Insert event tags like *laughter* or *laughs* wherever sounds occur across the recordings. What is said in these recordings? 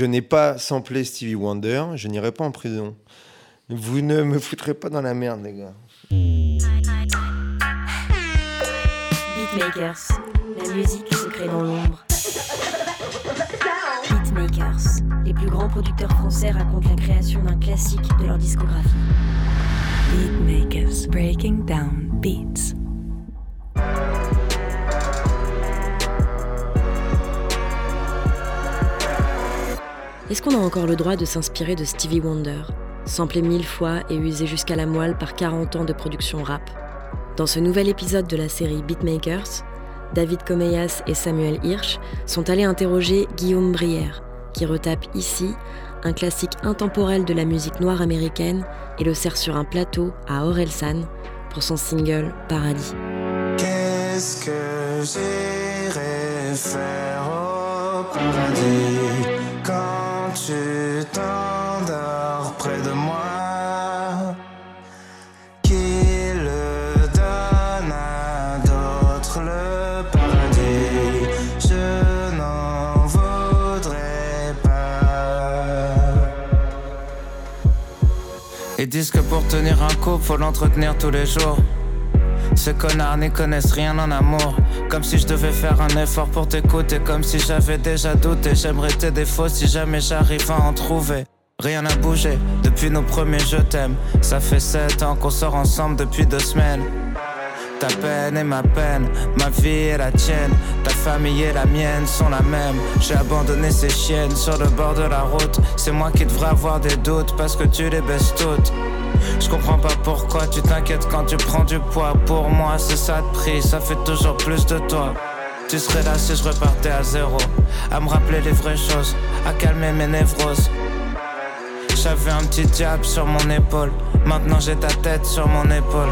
je n'ai pas samplé Stevie Wonder, je n'irai pas en prison. Vous ne me foutrez pas dans la merde, les gars. Beatmakers, la musique se crée dans l'ombre. Beatmakers, les plus grands producteurs français racontent la création d'un classique de leur discographie. Beatmakers, breaking down beats. Est-ce qu'on a encore le droit de s'inspirer de Stevie Wonder, samplé mille fois et usé jusqu'à la moelle par 40 ans de production rap? Dans ce nouvel épisode de la série Beatmakers, David Comeyas et Samuel Hirsch sont allés interroger Guillaume Brière, qui retape ici un classique intemporel de la musique noire américaine et le sert sur un plateau à Orelsan pour son single Paradis. Qu'est-ce que faire au paradis? Tu t'endors près de moi Qui le donne à d'autres le paradis Je n'en voudrais pas. Ils disent que pour tenir un couple, faut l'entretenir tous les jours. Ces connards n'y connaissent rien en amour. Comme si je devais faire un effort pour t'écouter. Comme si j'avais déjà douté. J'aimerais tes défauts si jamais j'arrive à en trouver. Rien n'a bougé depuis nos premiers je t'aime. Ça fait sept ans qu'on sort ensemble depuis deux semaines. Ta peine et ma peine, ma vie et la tienne, ta famille et la mienne sont la même. J'ai abandonné ces chiennes sur le bord de la route. C'est moi qui devrais avoir des doutes parce que tu les baisses toutes. Je comprends pas pourquoi tu t'inquiètes quand tu prends du poids. Pour moi, c'est ça de prix, ça fait toujours plus de toi. Tu serais là si je repartais à zéro, à me rappeler les vraies choses, à calmer mes névroses. J'avais un petit diable sur mon épaule, maintenant j'ai ta tête sur mon épaule.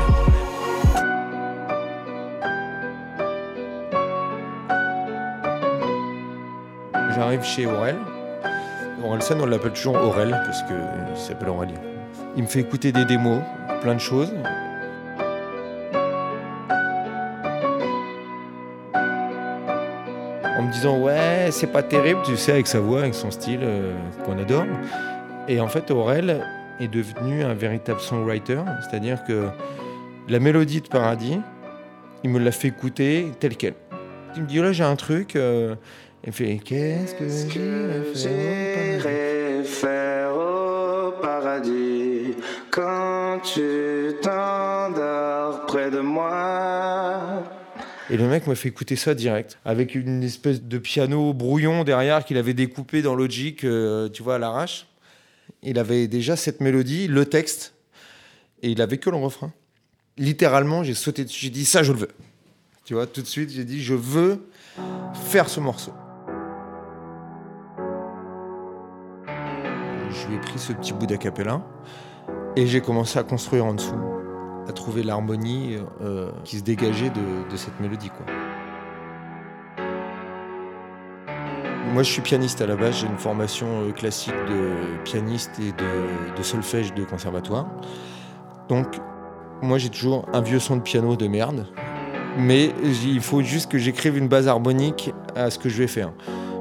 J'arrive chez Aurel. Orelsan, on l'appelle toujours Aurel parce qu'il s'appelle Aurélien. Il me fait écouter des démos, plein de choses. En me disant ouais c'est pas terrible, tu sais avec sa voix, avec son style euh, qu'on adore. Et en fait Aurel est devenu un véritable songwriter, c'est-à-dire que la mélodie de Paradis, il me l'a fait écouter telle quelle. Il me dit là j'ai un truc, euh, il me fait qu'est-ce que j'irai faire au tu t'endors près de moi Et le mec m'a fait écouter ça direct, avec une espèce de piano brouillon derrière qu'il avait découpé dans Logic, euh, tu vois, à l'arrache. Il avait déjà cette mélodie, le texte, et il avait que le refrain. Littéralement, j'ai sauté dessus, j'ai dit ça, je le veux. Tu vois, tout de suite, j'ai dit je veux faire ce morceau. Je lui ai pris ce petit bout d'acapella et j'ai commencé à construire en dessous, à trouver l'harmonie euh, qui se dégageait de, cette mélodie. Moi, je suis pianiste à la base. J'ai une formation euh, classique de pianiste et de, solfège de conservatoire. Donc, moi, j'ai toujours un vieux son de piano de merde. Mais il faut juste que j'écrive une base harmonique à ce que je vais faire.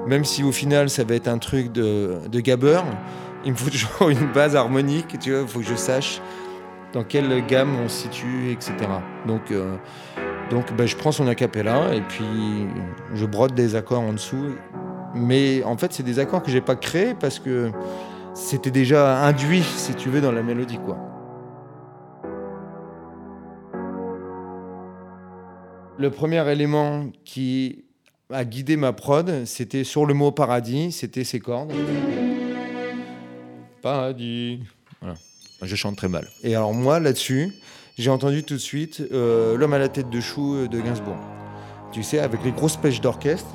Même si au final, ça va être un truc de, de il me faut toujours *laughs* une base harmonique. Tu vois, il faut que je sache dans quelle gamme on se situe, etc. Donc, euh, donc bah, je prends son acapella et puis je brode des accords en dessous. Mais en fait, c'est des accords que j'ai pas créés parce que c'était déjà induit, si tu veux, dans la mélodie, quoi. Le premier élément qui a guidé ma prod, c'était sur le mot paradis, c'était ces cordes. Paradis. Voilà. Je chante très mal. Et alors moi, là-dessus, j'ai entendu tout de suite euh, L'homme à la tête de chou euh, de Gainsbourg. Tu sais, avec les grosses pêches d'orchestre.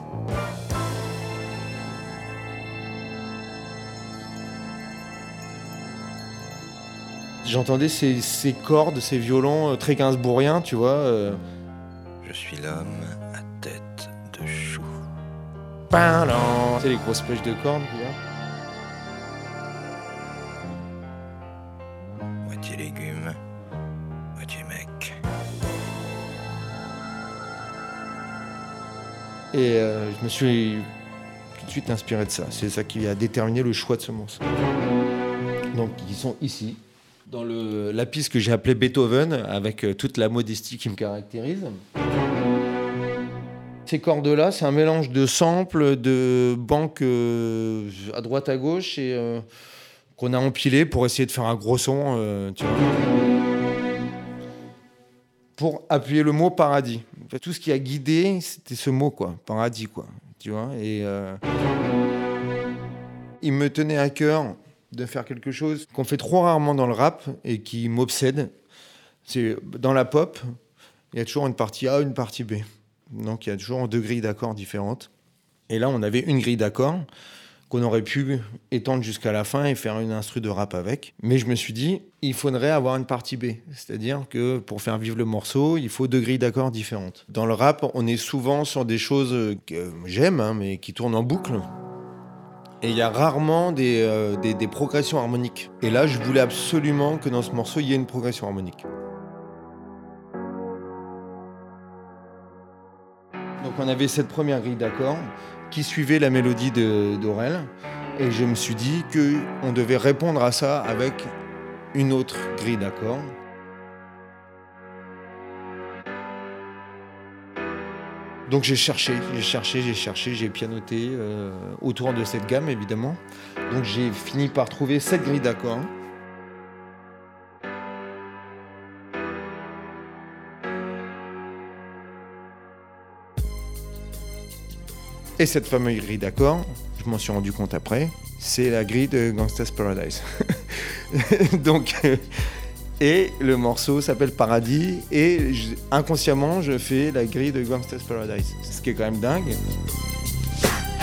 J'entendais ces, ces cordes, ces violons euh, très gainsbourgiens, tu vois. euh, Je suis l'homme à tête de chou. Sais, les grosses pêches de cordes, Et euh, je me suis suite inspiré de ça. C'est ça qui a déterminé le choix de ce morceau. Donc ils sont ici, dans la piste que j'ai appelée Beethoven, avec euh, toute la modestie qui me caractérise. Ces cordes-là, c'est un mélange de samples, de banques euh, à droite à gauche et qu'on a empilé pour essayer de faire un gros son. Pour appuyer le mot paradis. Tout ce qui a guidé, c'était ce mot, quoi, paradis, quoi, tu vois. Et euh, il me tenait à cœur de faire quelque chose qu'on fait trop rarement dans le rap et qui m'obsède. C'est dans la pop, il y a toujours une partie A, une partie B. Donc il y a toujours deux grilles d'accords différentes. Et là, on avait une grille d'accords qu'on aurait pu étendre jusqu'à la fin et faire une instru de rap avec. Mais je me suis dit, il faudrait avoir une partie B. C'est-à-dire que pour faire vivre le morceau, il faut deux grilles d'accords différentes. Dans le rap, on est souvent sur des choses que j'aime, hein, mais qui tournent en boucle. Et il y a rarement des, euh, des, des progressions harmoniques. Et là, je voulais absolument que dans ce morceau, il y ait une progression harmonique. Donc on avait cette première grille d'accords qui suivait la mélodie d'Aurel. Et je me suis dit qu'on devait répondre à ça avec une autre grille d'accords. Donc j'ai cherché, j'ai cherché, j'ai cherché, j'ai pianoté euh, autour de cette gamme évidemment. Donc j'ai fini par trouver cette grille d'accords. Et cette fameuse grille d'accords, je m'en suis rendu compte après, c'est la grille de Gangsta's Paradise. *laughs* Donc, euh, et le morceau s'appelle Paradis, et inconsciemment, je fais la grille de Gangsta's Paradise. Ce qui est quand même dingue.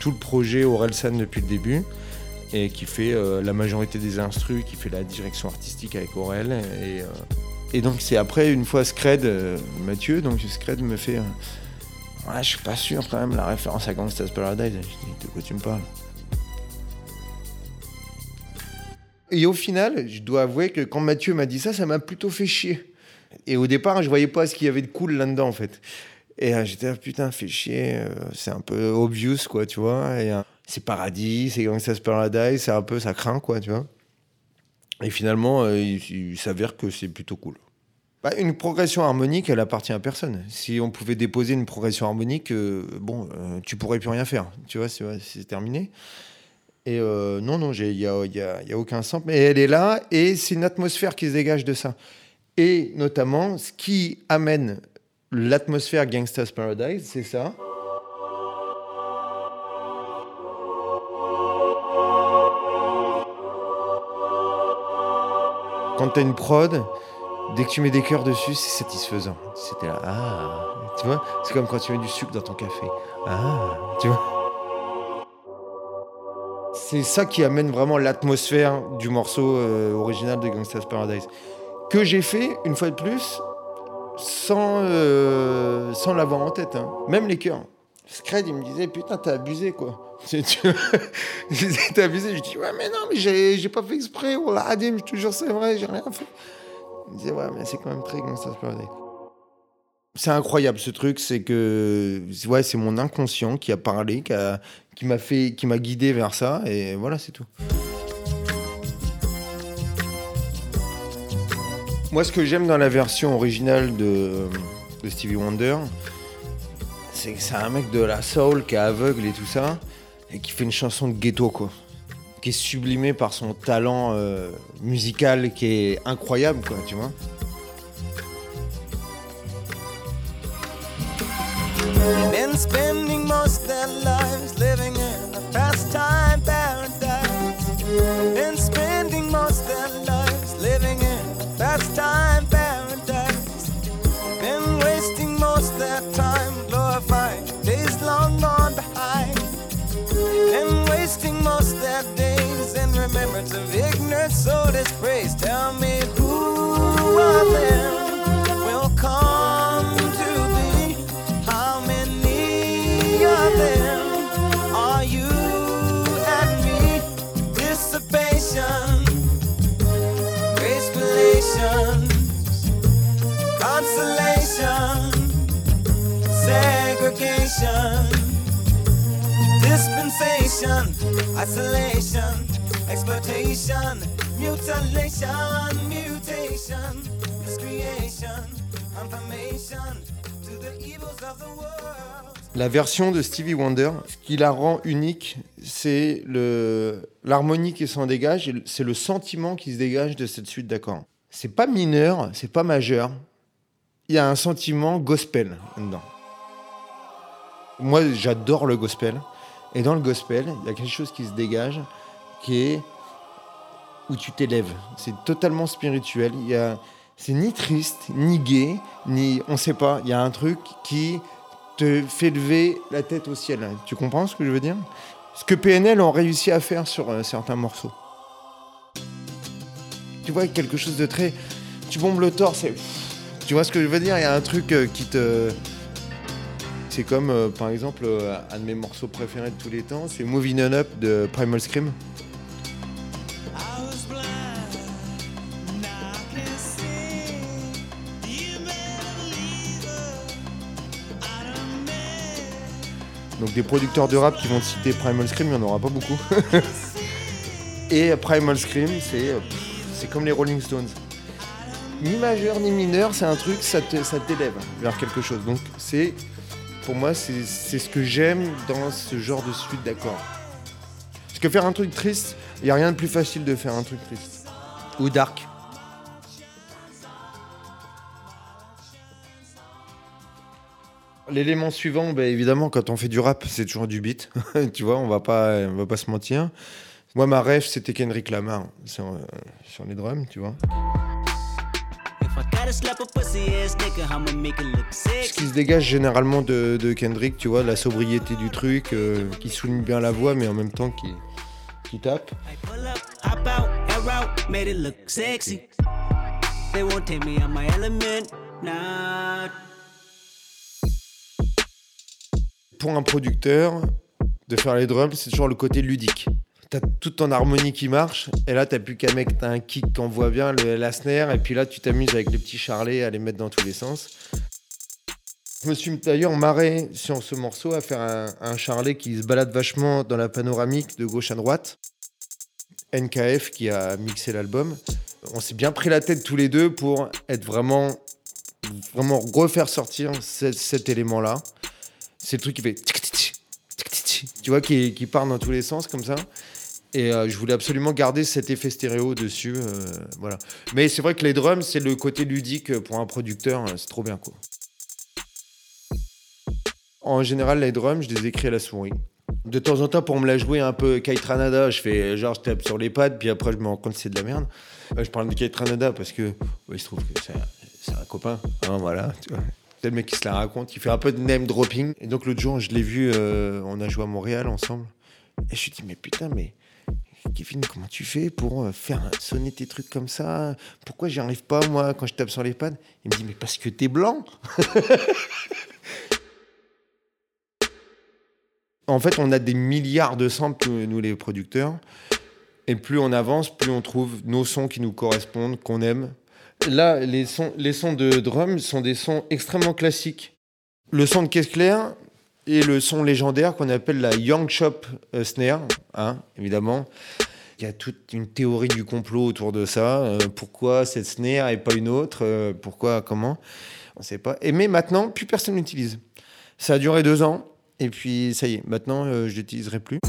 tout le projet Orelsan depuis le début et qui fait euh, la majorité des instrus, qui fait la direction artistique avec Aurel. Et, euh, donc c'est après, une fois Scred, euh, Mathieu, donc Scred me fait... Ouais, je suis pas sûr quand même, la référence à Gangsta's Paradise. Je dis, de quoi tu me parles? Et au final, je dois avouer que quand Mathieu m'a dit ça, ça m'a plutôt fait chier. Et au départ, je voyais pas ce qu'il y avait de cool là-dedans, en fait. Et euh, j'étais, ah, putain, fait chier, euh, c'est un peu obvious, quoi, tu vois. Euh, c'est paradis, c'est Gangsta's Paradise, c'est un peu, ça craint, quoi, tu vois. Et finalement, il, il s'avère que c'est plutôt cool. Bah, une progression harmonique, elle appartient à personne. Si on pouvait déposer une progression harmonique, bon, euh, tu pourrais plus rien faire, tu vois, c'est, terminé. Et non, non, il n'y a, y a- a aucun sens. Mais elle est là et c'est une atmosphère qui se dégage de ça. Et notamment, ce qui amène l'atmosphère Gangsta's Paradise, c'est ça? Quand tu as une prod, dès que tu mets des cœurs dessus, c'est satisfaisant. C'était là, ah, tu vois, c'est comme quand tu mets du sucre dans ton café. Ah, tu vois? C'est ça qui amène vraiment l'atmosphère du morceau euh, original de Gangsta's Paradise. Que j'ai fait, une fois de plus, sans, euh, sans l'avoir en tête. hein. Même les chœurs. Scred, il me disait, putain, t'as abusé, quoi. *laughs* T'as abusé. Je dis, ouais, mais non, mais j'ai pas fait exprès. Oh là, Adim, je te jure, c'est vrai, j'ai rien fait. Il me disait, ouais, mais c'est quand même très Gangsta's Paradise. C'est incroyable ce truc, c'est que ouais, c'est mon inconscient qui a parlé, qui a- qui m'a fait, qui m'a guidé vers ça, et voilà, c'est tout. Moi, ce que j'aime dans la version originale de, de Stevie Wonder, c'est que c'est un mec de la soul qui est aveugle et tout ça, et qui fait une chanson de ghetto, quoi. Qui est sublimée par son talent euh, musical qui est incroyable, quoi, tu vois. Living in a spending most their lives Pastime, paradise. Been wasting most of their time glorifying days long gone behind. Been wasting most of their days in remembrance of ignorance or disgrace. Tell me who are them? La version de Stevie Wonder, ce qui la rend unique, c'est l'harmonie qui s'en dégage, c'est le sentiment qui se dégage de cette suite d'accords. C'est pas mineur, c'est pas majeur. Il y a un sentiment gospel dedans. Moi, j'adore le gospel. Et dans le gospel, il y a quelque chose qui se dégage, qui est où tu t'élèves. C'est totalement spirituel. Il y a, c'est ni triste, ni gai, ni, on sait pas. Il y a un truc qui te fait lever la tête au ciel. Tu comprends ce que je veux dire? Ce que PNL ont réussi à faire sur euh, certains morceaux. Tu vois, quelque chose de très. Tu bombes le torse. Tu vois ce que je veux dire? Il y a un truc euh, qui te. C'est comme, euh, par exemple, euh, un de mes morceaux préférés de tous les temps, c'est Moving On Up de Primal Scream. Donc des producteurs de rap qui vont te citer Primal Scream, il n'y en aura pas beaucoup. *laughs* Et Primal Scream, c'est euh, c'est comme les Rolling Stones. Ni majeur ni mineur, c'est un truc, ça t'élève vers quelque chose. Donc c'est, pour moi, c'est ce que j'aime dans ce genre de suite d'accords. Parce que faire un truc triste, il n'y a rien de plus facile de faire un truc triste. Ou dark. L'élément suivant, bah, évidemment, quand on fait du rap, c'est toujours du beat. *laughs* tu vois, on va pas, on va pas se mentir. Moi, ma rêve, c'était Kendrick Lamar sur, euh, sur les drums, tu vois. Ce qui se dégage généralement de, de Kendrick, tu vois, la sobriété du truc, euh, qui souligne bien la voix, mais en même temps qui, qui tape. Pour un producteur, de faire les drums, c'est toujours le côté ludique. T'as toute ton harmonie qui marche, et là, t'as plus qu'un mec, t'as un kick qu'on voit bien, le, la snare, et puis là, tu t'amuses avec les petits charlets à les mettre dans tous les sens. Je me suis d'ailleurs marré sur ce morceau à faire un, charlet qui se balade vachement dans la panoramique de gauche à droite. NKF qui a mixé l'album. On s'est bien pris la tête tous les deux pour être vraiment, vraiment refaire sortir ce- cet élément-là. C'est le truc qui fait tu vois, qui, qui part dans tous les sens comme ça. Et euh, je voulais absolument garder cet effet stéréo dessus, euh, voilà. Mais c'est vrai que les drums, c'est le côté ludique pour un producteur, euh, c'est trop bien quoi. En général, les drums, je les écris à la souris. De temps en temps, pour me la jouer un peu Kite Ranada, je fais genre je tape sur les pads, puis après je me rends compte que c'est de la merde. Je parle de Kite Ranada parce que il se trouve que c'est un, copain, hein, voilà. Tu vois. C'est le mec qui se la raconte, il fait un peu de name dropping. Et donc l'autre jour, je l'ai vu, on a joué à Montréal ensemble. Et je lui dis, mais putain, mais Kevin, comment tu fais pour euh, faire sonner tes trucs comme ça? Pourquoi j'y arrive pas, moi, quand je tape sur les pads? Il me dit, mais parce que t'es blanc? *laughs* En fait, on a des milliards de samples, nous, les producteurs. Et plus on avance, plus on trouve nos sons qui nous correspondent, qu'on aime. Là, les sons, les sons de drum sont des sons extrêmement classiques. Le son de caisse claire et le son légendaire qu'on appelle la Young Chop euh, Snare, hein, évidemment. Il y a toute une théorie du complot autour de ça. Euh, pourquoi cette snare et pas une autre? Euh, Pourquoi Comment? On ne sait pas. Et mais maintenant, plus personne l'utilise. Ça a duré deux ans. Et puis, ça y est, maintenant, je l'utiliserai plus.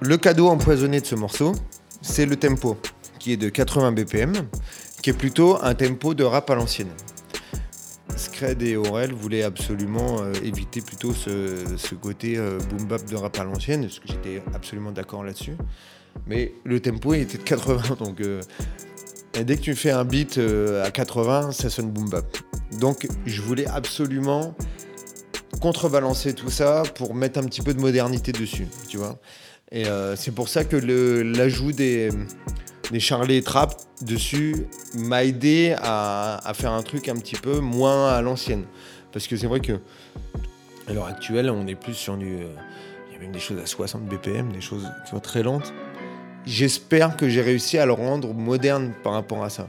Le cadeau empoisonné de ce morceau, c'est le tempo, qui est de 80 BPM, plutôt un tempo de rap à l'ancienne. Scred et Aurel voulaient absolument euh, éviter plutôt ce, côté euh, boom bap de rap à l'ancienne, parce que j'étais absolument d'accord là-dessus. Mais le tempo il était de 80, *laughs* donc euh, dès que tu fais un beat à 80, ça sonne boom bap. Donc je voulais absolument contrebalancer tout ça pour mettre un petit peu de modernité dessus, tu vois. Et c'est pour ça que l'ajout des, des charlets trap dessus m'a aidé à, faire un truc un petit peu moins à l'ancienne. Parce que c'est vrai que à l'heure actuelle, on est plus sur du. euh, Il y a même des choses à 60 BPM, des choses qui sont très lentes. J'espère que j'ai réussi à le rendre moderne par rapport à ça.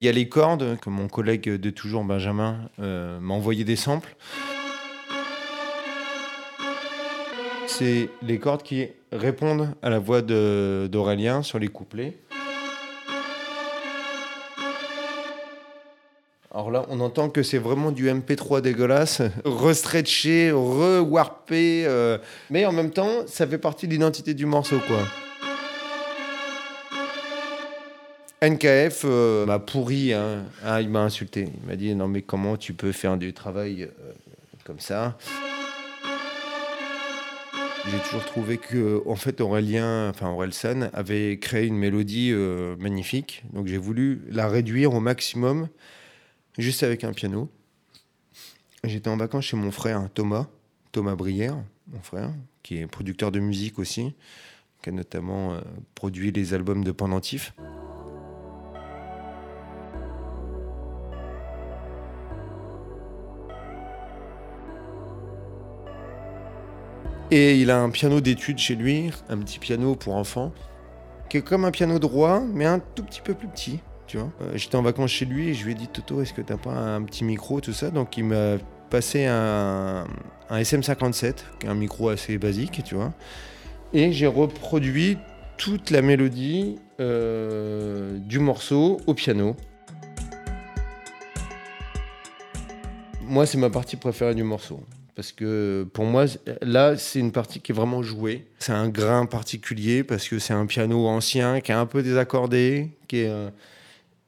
Il y a les cordes, que mon collègue de toujours, Benjamin, euh, m'a envoyé des samples. C'est les cordes qui répondent à la voix d'Aurélien sur les couplets. Alors là, on entend que c'est vraiment du MP3 dégueulasse, *laughs* restretché, rewarpé, euh, mais en même temps, ça fait partie de l'identité du morceau, quoi. NKF euh, m'a pourri, hein. Ah, il m'a insulté. Il m'a dit non mais comment tu peux faire du travail euh, comme ça? J'ai toujours trouvé que en fait Aurélien, enfin avait créé une mélodie euh, magnifique. Donc j'ai voulu la réduire au maximum, juste avec un piano. J'étais en vacances chez mon frère Thomas, Thomas Brière, mon frère, qui est producteur de musique aussi, qui a notamment euh, produit les albums de Pendentif. Et il a un piano d'études chez lui, un petit piano pour enfants, qui est comme un piano droit, mais un tout petit peu plus petit. Tu vois Euh, J'étais en vacances chez lui et je lui ai dit Toto, est-ce que t'as pas un petit micro, tout ça? Donc il m'a passé un, un SM57, qui est un micro assez basique, tu vois. Et j'ai reproduit toute la mélodie euh, du morceau au piano. Moi, c'est ma partie préférée du morceau. Parce que pour moi, là, c'est une partie qui est vraiment jouée. C'est un grain particulier parce que c'est un piano ancien qui est un peu désaccordé. Euh,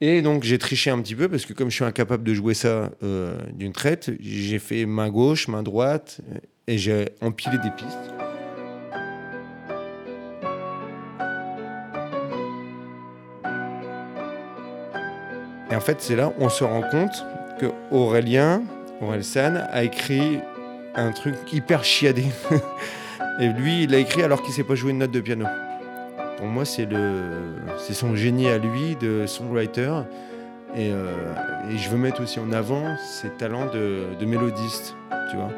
Et donc, j'ai triché un petit peu parce que comme je suis incapable de jouer ça euh, d'une traite, j'ai fait main gauche, main droite et j'ai empilé des pistes. Et en fait, c'est là on se rend compte que Aurélien, Orelsan, a écrit un truc hyper chiadé. *laughs* Et lui, il l'a écrit alors qu'il sait pas jouer une note de piano. Pour moi, c'est le, c'est son génie à lui de songwriter. Et, euh, et je veux mettre aussi en avant ses talents de, mélodiste, tu vois.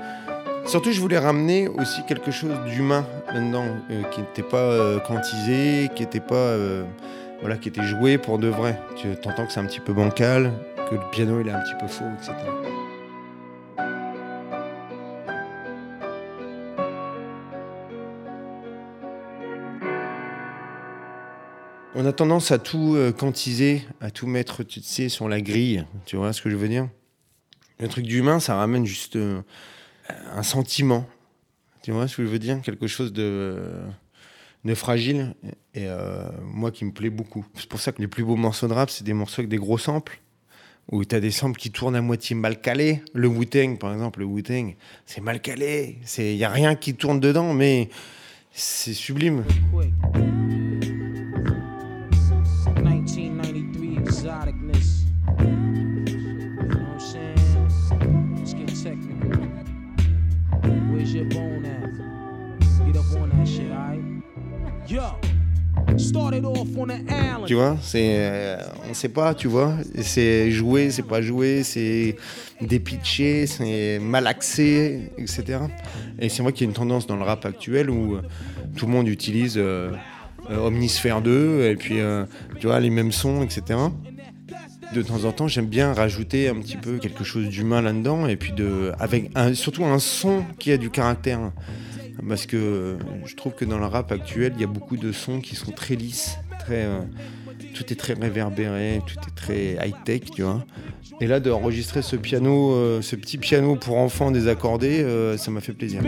Surtout, je voulais ramener aussi quelque chose d'humain là-dedans, euh, qui n'était pas euh, quantisé, qui n'était pas, voilà, qui était joué pour de vrai. Tu entends que c'est un petit peu bancal, que le piano il est un petit peu faux, etc. On a tendance à tout euh, quantiser, à tout mettre, tu sais, sur la grille. Tu vois ce que je veux dire? Le truc d'humain, ça ramène juste euh, un sentiment. Tu vois ce que je veux dire? Quelque chose de, de fragile. Et euh, moi qui me plaît beaucoup. C'est pour ça que les plus beaux morceaux de rap, c'est des morceaux avec des gros samples. Où tu as des samples qui tournent à moitié mal calés. Le Wu-Tang, par exemple, le Wu-Tang, c'est mal calé. Il n'y a rien qui tourne dedans, mais c'est sublime. Tu vois, c'est, euh, on sait pas, tu vois. C'est joué, c'est pas joué, c'est dépitché, c'est malaxé, etc. Et c'est vrai qu'il y a une tendance dans le rap actuel où euh, tout le monde utilise euh, euh, Omnisphere 2 et puis, euh, tu vois, les mêmes sons, etc. De temps en temps, j'aime bien rajouter un petit peu quelque chose d'humain là-dedans et puis de, avec surtout un son qui a du caractère. Parce que euh, je trouve que dans le rap actuel, il y a beaucoup de sons qui sont très lisses, très, euh, tout est très réverbéré, tout est très high-tech, tu vois. Et là, d'enregistrer ce piano, euh, ce petit piano pour enfants désaccordé, ça m'a fait plaisir.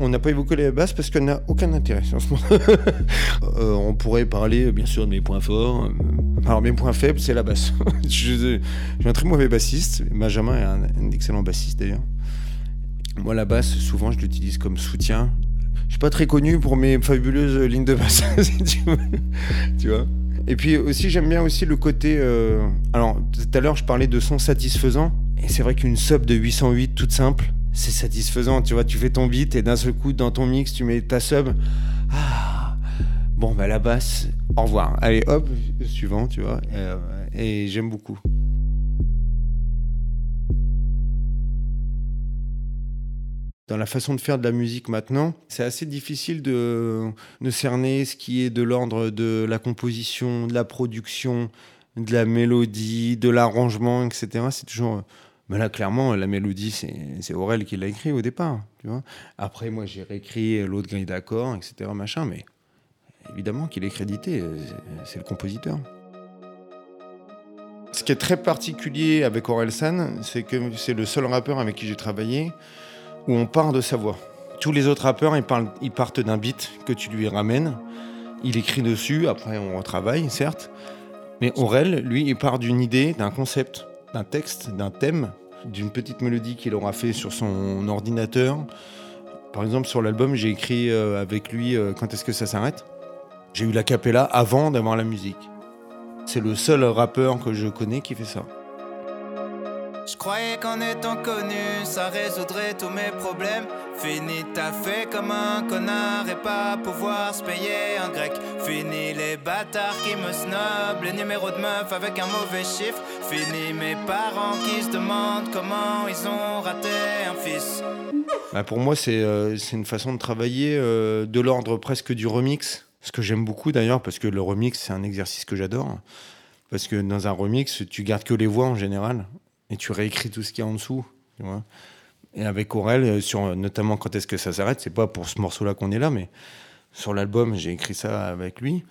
On n'a pas évoqué les basses parce qu'elle n'a aucun intérêt en ce moment. *laughs* Euh, on pourrait parler bien sûr de mes points forts. Euh, Alors mes points faibles, c'est la basse. *laughs* je, je suis un très mauvais bassiste. Benjamin est un, un excellent bassiste d'ailleurs. Moi la basse, souvent je l'utilise comme soutien. Je suis pas très connu pour mes fabuleuses lignes de basse, *laughs* si tu veux. tu vois? Et puis aussi j'aime bien aussi le côté. euh, Alors tout à l'heure je parlais de son satisfaisant. Et c'est vrai qu'une sub de 808 toute simple, c'est satisfaisant. Tu vois, tu fais ton beat et d'un seul coup dans ton mix tu mets ta sub. Ah. Bon bah la basse. Au revoir. Allez hop suivant, tu vois. Euh, et j'aime beaucoup. Dans la façon de faire de la musique maintenant, c'est assez difficile de cerner ce qui est de l'ordre de la composition, de la production, de la mélodie, de l'arrangement, etc. C'est toujours. Mais là, clairement, la mélodie, c'est Aurel qui l'a écrit au départ. Après, moi, j'ai réécrit l'autre grille d'accords, etc. Machin, mais évidemment qu'il est crédité, c'est- le compositeur. Ce qui est très particulier avec Aurel San, c'est que c'est le seul rappeur avec qui j'ai travaillé où on part de sa voix. Tous les autres rappeurs, ils partent d'un beat que tu lui ramènes. Il écrit dessus, après on retravaille, certes. Mais Aurel, lui, il part d'une idée, d'un concept, texte, d'un thème, d'une petite mélodie qu'il aura fait sur son ordinateur. Par exemple, sur l'album, j'ai écrit euh, avec lui euh, Quand est-ce que ça s'arrête? J'ai eu la capella avant d'avoir la musique. C'est le seul rappeur que je connais qui fait ça. Je croyais qu'en étant connu, ça résoudrait tous mes problèmes. Fini ta fait comme un connard et pas pouvoir se payer un grec. Fini les bâtards qui me snobent, les numéros de meufs avec un mauvais chiffre. Fini mes parents qui se demandent comment ils ont raté un fils. Bah, pour moi, c'est euh, une façon de travailler euh, de l'ordre presque du remix. Ce que j'aime beaucoup d'ailleurs, parce que le remix, c'est un exercice que j'adore. Parce que dans un remix, tu gardes que les voix en général et tu réécris tout ce qu'il y a en dessous. Et avec Aurel, euh, sur notamment quand est-ce que ça s'arrête, c'est pas pour ce morceau-là qu'on est là, mais sur l'album, j'ai écrit ça avec lui.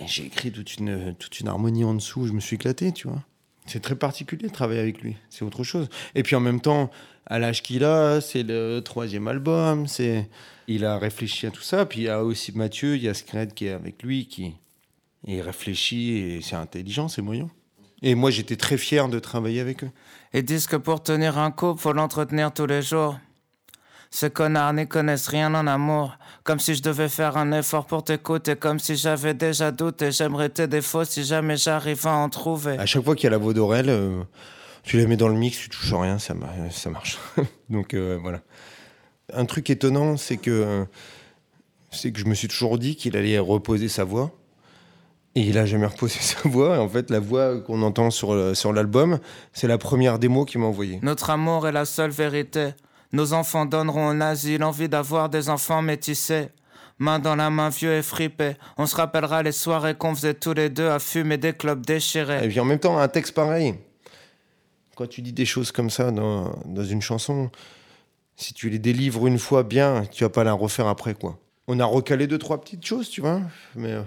Et j'ai écrit toute une, toute une harmonie en dessous. Je me suis éclaté, tu vois. C'est très particulier de travailler avec lui. C'est autre chose. Et puis en même temps, à l'âge qu'il a, c'est le troisième album. C'est, il a réfléchi à tout ça. Puis il y a aussi Mathieu, il y a Scred qui est avec lui, qui il réfléchit et c'est intelligent, c'est moyen. Et moi, j'étais très fier de travailler avec eux. Ils disent que pour tenir un couple, faut l'entretenir tous les jours. Ces connards n'y connaissent rien en amour. Comme si je devais faire un effort pour t'écouter. Comme si j'avais déjà douté. J'aimerais tes défauts si jamais j'arrive à en trouver. À chaque fois qu'il y a la voix d'Aurel, euh, tu la mets dans le mix, tu touches rien, ça, ma- ça marche. *laughs* Donc euh, voilà. Un truc étonnant, c'est que, c'est que je me suis toujours dit qu'il allait reposer sa voix. Et il a jamais reposé *laughs* sa voix. Et en fait, la voix qu'on entend sur, le- sur l'album, c'est la première démo qu'il m'a envoyée. Notre amour est la seule vérité. Nos enfants donneront en asile envie d'avoir des enfants métissés. Main dans la main, vieux et fripé. On se rappellera les soirées qu'on faisait tous les deux à fumer des clubs déchirés. Et puis en même temps, un texte pareil. Quand tu dis des choses comme ça dans, dans une chanson, si tu les délivres une fois bien, tu vas pas la refaire après, quoi. On a recalé deux, trois petites choses, tu vois. Mais, euh,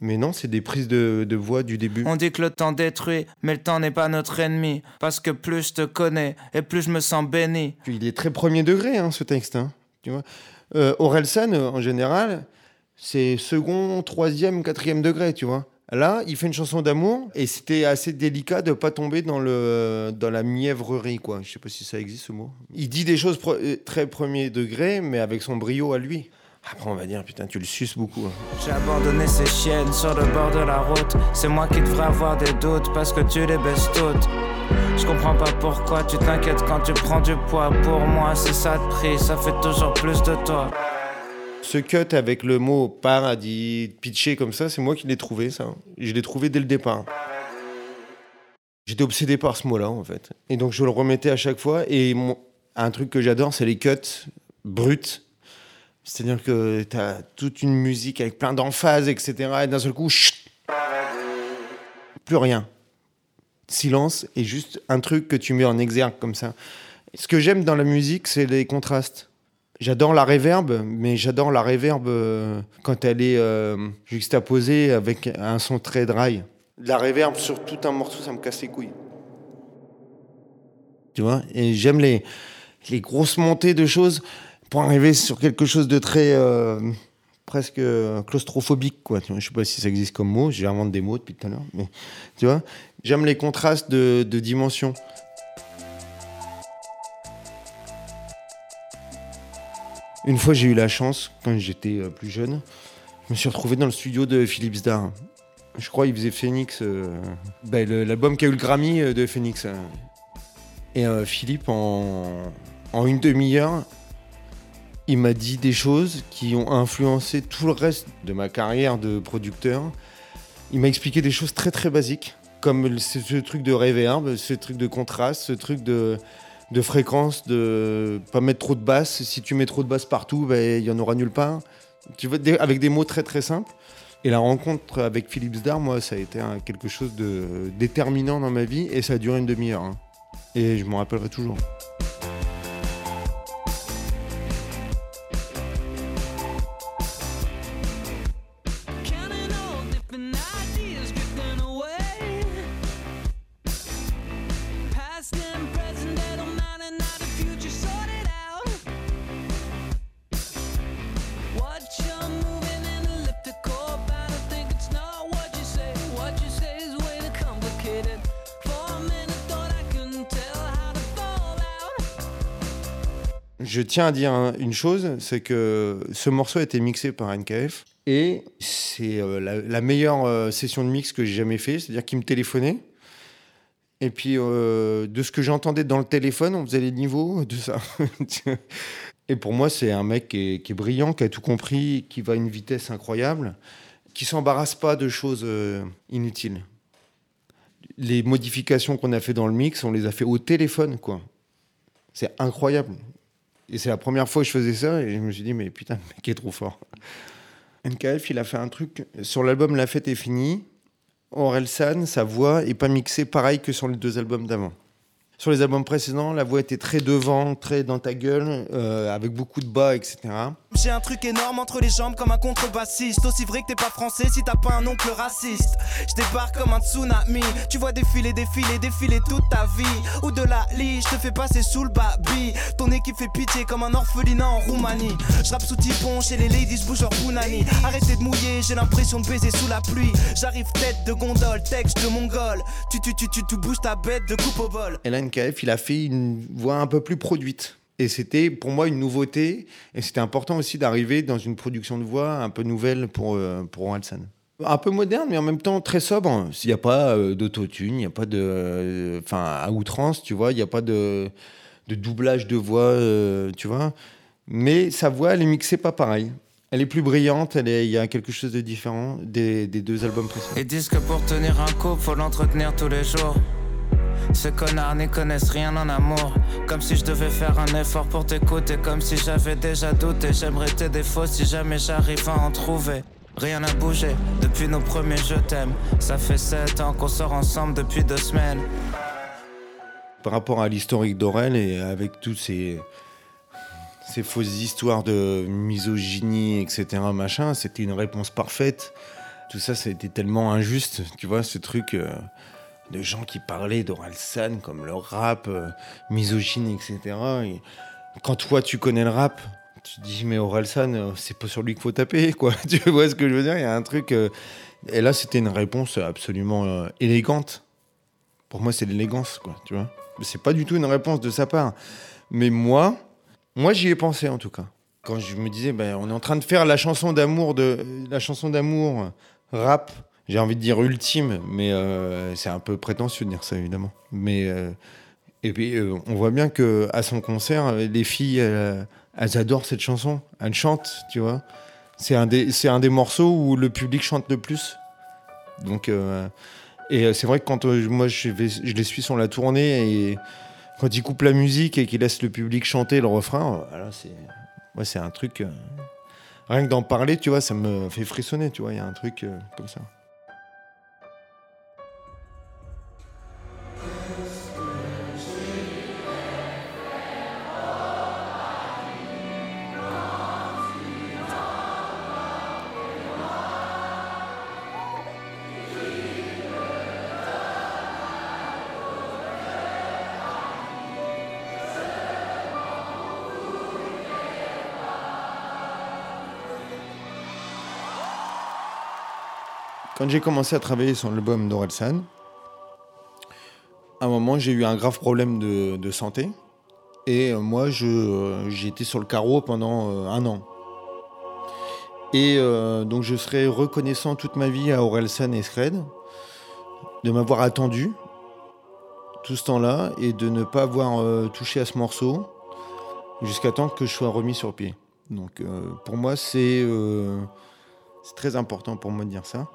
mais non, c'est des prises de, de voix du début. On dit que le temps détruit, mais le temps n'est pas notre ennemi. Parce que plus je te connais, et plus je me sens béni. Il est très premier degré, hein, ce texte. hein, tu vois. Euh, Orelsan, euh, en général, c'est second, troisième, quatrième degré, tu vois. Là, il fait une chanson d'amour et c'était assez délicat de pas tomber dans le dans la mièvrerie, quoi. Je sais pas si ça existe ce mot. Il dit des choses pre- euh, très premier degré, mais avec son brio à lui. Après, on va dire putain, tu le suces beaucoup. hein. J'ai abandonné ces chiennes sur le bord de la route. C'est moi qui devrais avoir des doutes parce que tu les baisses toutes. Je comprends pas pourquoi tu t'inquiètes quand tu prends du poids. Pour moi, c'est ça de prix, ça fait toujours plus de toi. Ce cut avec le mot paradis pitché comme ça, c'est moi qui l'ai trouvé, ça. Je l'ai trouvé dès le départ. J'étais obsédé par ce mot-là, en fait. Et donc, je le remettais à chaque fois. Et mon- un truc que j'adore, c'est les cuts bruts. C'est-à-dire que tu as toute une musique avec plein d'emphase, etc. Et d'un seul coup, chut, plus rien. Silence et juste un truc que tu mets en exergue comme ça. Ce que j'aime dans la musique, c'est les contrastes. J'adore la réverb, mais j'adore la réverb euh, quand elle est euh, juxtaposée avec un son très dry. La réverb sur tout un morceau, ça me casse les couilles. Tu vois? Et j'aime les, les grosses montées de choses pour arriver sur quelque chose de très euh, presque claustrophobique quoi. Tu je sais pas si ça existe comme mot, j'invente des mots depuis tout à l'heure, mais tu vois, j'aime les contrastes de, de dimensions. Une fois, j'ai eu la chance, quand j'étais euh, plus jeune, je me suis retrouvé dans le studio de Philippe Zdar. Je crois qu'il faisait Phoenix, euh, le- l'album qui a eu le Grammy euh, de Phoenix. euh. Et euh, Philippe, en, en une demi-heure, il m'a dit des choses qui ont influencé tout le reste de ma carrière de producteur. Il m'a expliqué des choses très très basiques, comme ce, truc de reverb, ce truc de contraste, ce truc de, fréquence, de pas mettre trop de basse. Si tu mets trop de basse partout, ben, il y en aura nulle part. Avec des mots très très simples. Et la rencontre avec Philippe Zdar, moi, ça a été quelque chose de déterminant dans ma vie et ça a duré une demi-heure. hein. Et je m'en rappellerai toujours. Je tiens à dire un- une chose, c'est que ce morceau a été mixé par NKF et c'est euh, la, meilleure euh, session de mix que j'ai jamais fait. C'est-à-dire qu'il me téléphonait et puis euh, de ce que j'entendais dans le téléphone, on faisait les niveaux *laughs* de ça. et pour moi, c'est un mec qui est, qui est brillant, qui a tout compris, qui va à une vitesse incroyable, qui s'embarrasse pas de choses inutiles. Les modifications qu'on a fait dans le mix, on les a fait au téléphone, quoi. C'est incroyable. Et c'est la première fois que je faisais ça et je me suis dit, mais putain, le mec est trop fort. NKF, il a fait un truc sur l'album La fête est finie. Orelsan, sa voix est pas mixée pareil que sur les deux albums d'avant. Sur les albums précédents, la voix était très devant, très dans ta gueule, euh, avec beaucoup de bas, etc. J'ai un truc énorme entre les jambes comme un contrebassiste. Aussi vrai que t'es pas français si t'as pas un oncle raciste. Je débarque comme un tsunami. Tu vois défiler, défiler, défiler toute ta vie. Ou de la lie, je te fais passer sous le babi. Ton équipe fait pitié comme un orphelinat en Roumanie. Je sous typon chez les ladies, bouge leur Bounani. Arrêtez de mouiller, j'ai l'impression de baiser sous la pluie. J'arrive tête de gondole, texte de mongol. Tu, tu, tu, tu, tu ta bête de coupe au bol. Et là, NKF, il a fait une voix un peu plus produite. Et c'était pour moi une nouveauté. Et c'était important aussi d'arriver dans une production de voix un peu nouvelle pour, euh, pour. Un peu moderne, mais en même temps très sobre. S'il n'y a pas euh, d'autotune, il n'y a pas de. euh, Enfin, à outrance, tu vois, il n'y a pas de, de doublage de voix, euh, tu vois. Mais sa voix, elle est mixée pas pareil. Elle est plus brillante, il y a quelque chose de différent des, des deux albums précédents. Ils disent que pour tenir un couple, faut l'entretenir tous les jours. Ces connards n'y connaissent rien en amour. Comme si je devais faire un effort pour t'écouter. Comme si j'avais déjà douté. J'aimerais tes défauts si jamais j'arrive à en trouver. Rien n'a bougé depuis nos premiers je t'aime. Ça fait sept ans qu'on sort ensemble depuis deux semaines. par rapport à l'historique d'Aurel et avec toutes ces, ces fausses histoires de misogynie, etc., machin, c'était une réponse parfaite. Tout ça, ça a été tellement injuste, tu vois, ce truc euh, de gens qui parlaient d'Orelsan comme le rap, euh, misogyne, etc. Et quand toi, tu connais le rap, tu te dis, mais Orelsan, euh, c'est pas sur lui qu'il faut taper, *laughs* quoi. tu vois ce que je veux dire? Il y a un truc... euh, Et là, c'était une réponse absolument élégante. Pour moi, c'est l'élégance, quoi, tu vois. C'est pas du tout une réponse de sa part. Mais moi, moi, j'y ai pensé, en tout cas. Quand je me disais, ben, on est en train de faire la chanson d'amour de la chanson d'amour rap. J'ai envie de dire ultime, mais euh, c'est un peu prétentieux de dire ça, évidemment. Mais euh, et puis, euh, on voit bien que à son concert, les filles, elles adorent cette chanson. Elles chantent, tu vois. C'est un des, un des morceaux où le public chante le plus. Donc, et c'est vrai que quand moi je, les suis sur la tournée et quand ils coupent la musique et qu'ils laissent le public chanter le refrain, c'est, ouais, c'est un truc. rien que d'en parler, tu vois, ça me fait frissonner, tu vois. Il y a un truc comme ça. Quand j'ai commencé à travailler sur l'album d'Orelsan, à un moment, j'ai eu un grave problème de, santé. Et euh, moi, je, euh, sur le carreau pendant euh, un an. Et donc, je serai reconnaissant toute ma vie à Orelsan et Scred de m'avoir attendu tout ce temps-là et de ne pas avoir touché à ce morceau jusqu'à temps que je sois remis sur pied. Donc, pour moi, c'est très important pour moi de dire ça.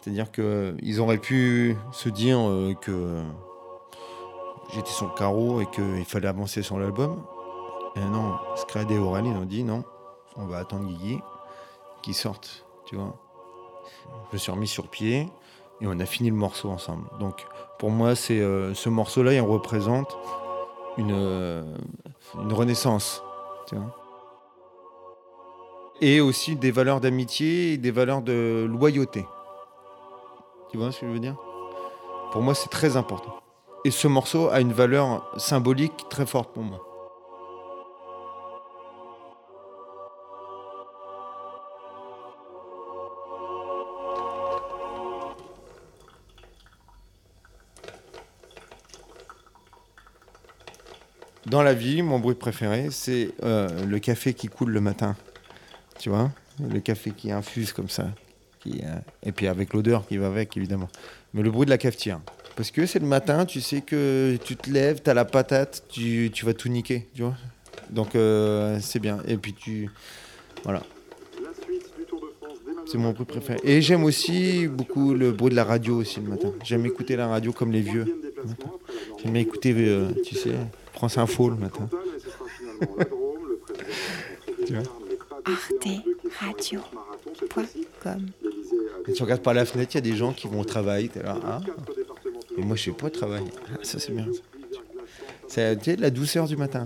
C'est-à-dire qu'ils auraient pu se dire euh, que j'étais sur le carreau et qu'il fallait avancer sur l'album. Et non, Scred et Aurel, ont dit non, on va attendre Guigui qu'il sorte, tu vois. Je me suis remis sur pied et on a fini le morceau ensemble. Donc pour moi, euh, ce morceau-là, il représente une, euh, une renaissance. Et aussi des valeurs d'amitié et des valeurs de loyauté. Tu vois ce que je veux dire? Pour moi, c'est très important. Et ce morceau a une valeur symbolique très forte pour moi. Dans la vie, mon bruit préféré, c'est euh, le café qui coule le matin. Tu vois? Le café qui infuse comme ça. Qui, euh, et puis avec l'odeur qui va avec, évidemment. Mais le bruit de la cafetière. Parce que c'est le matin, tu sais que tu te lèves, tu as la patate, tu, tu vas tout niquer, tu vois Donc euh, c'est bien. Et puis tu... Voilà. C'est mon bruit préféré. Et j'aime aussi beaucoup le bruit de la radio aussi le matin. J'aime écouter la radio comme les vieux. le. J'aime écouter, euh, tu sais, France Info le matin. tu vois arteradio.com. Tu regardes par la fenêtre, il y a des gens qui vont au travail. Et moi, je sais pas au travail. Ah, ça, c'est bien. C'est la douceur du matin.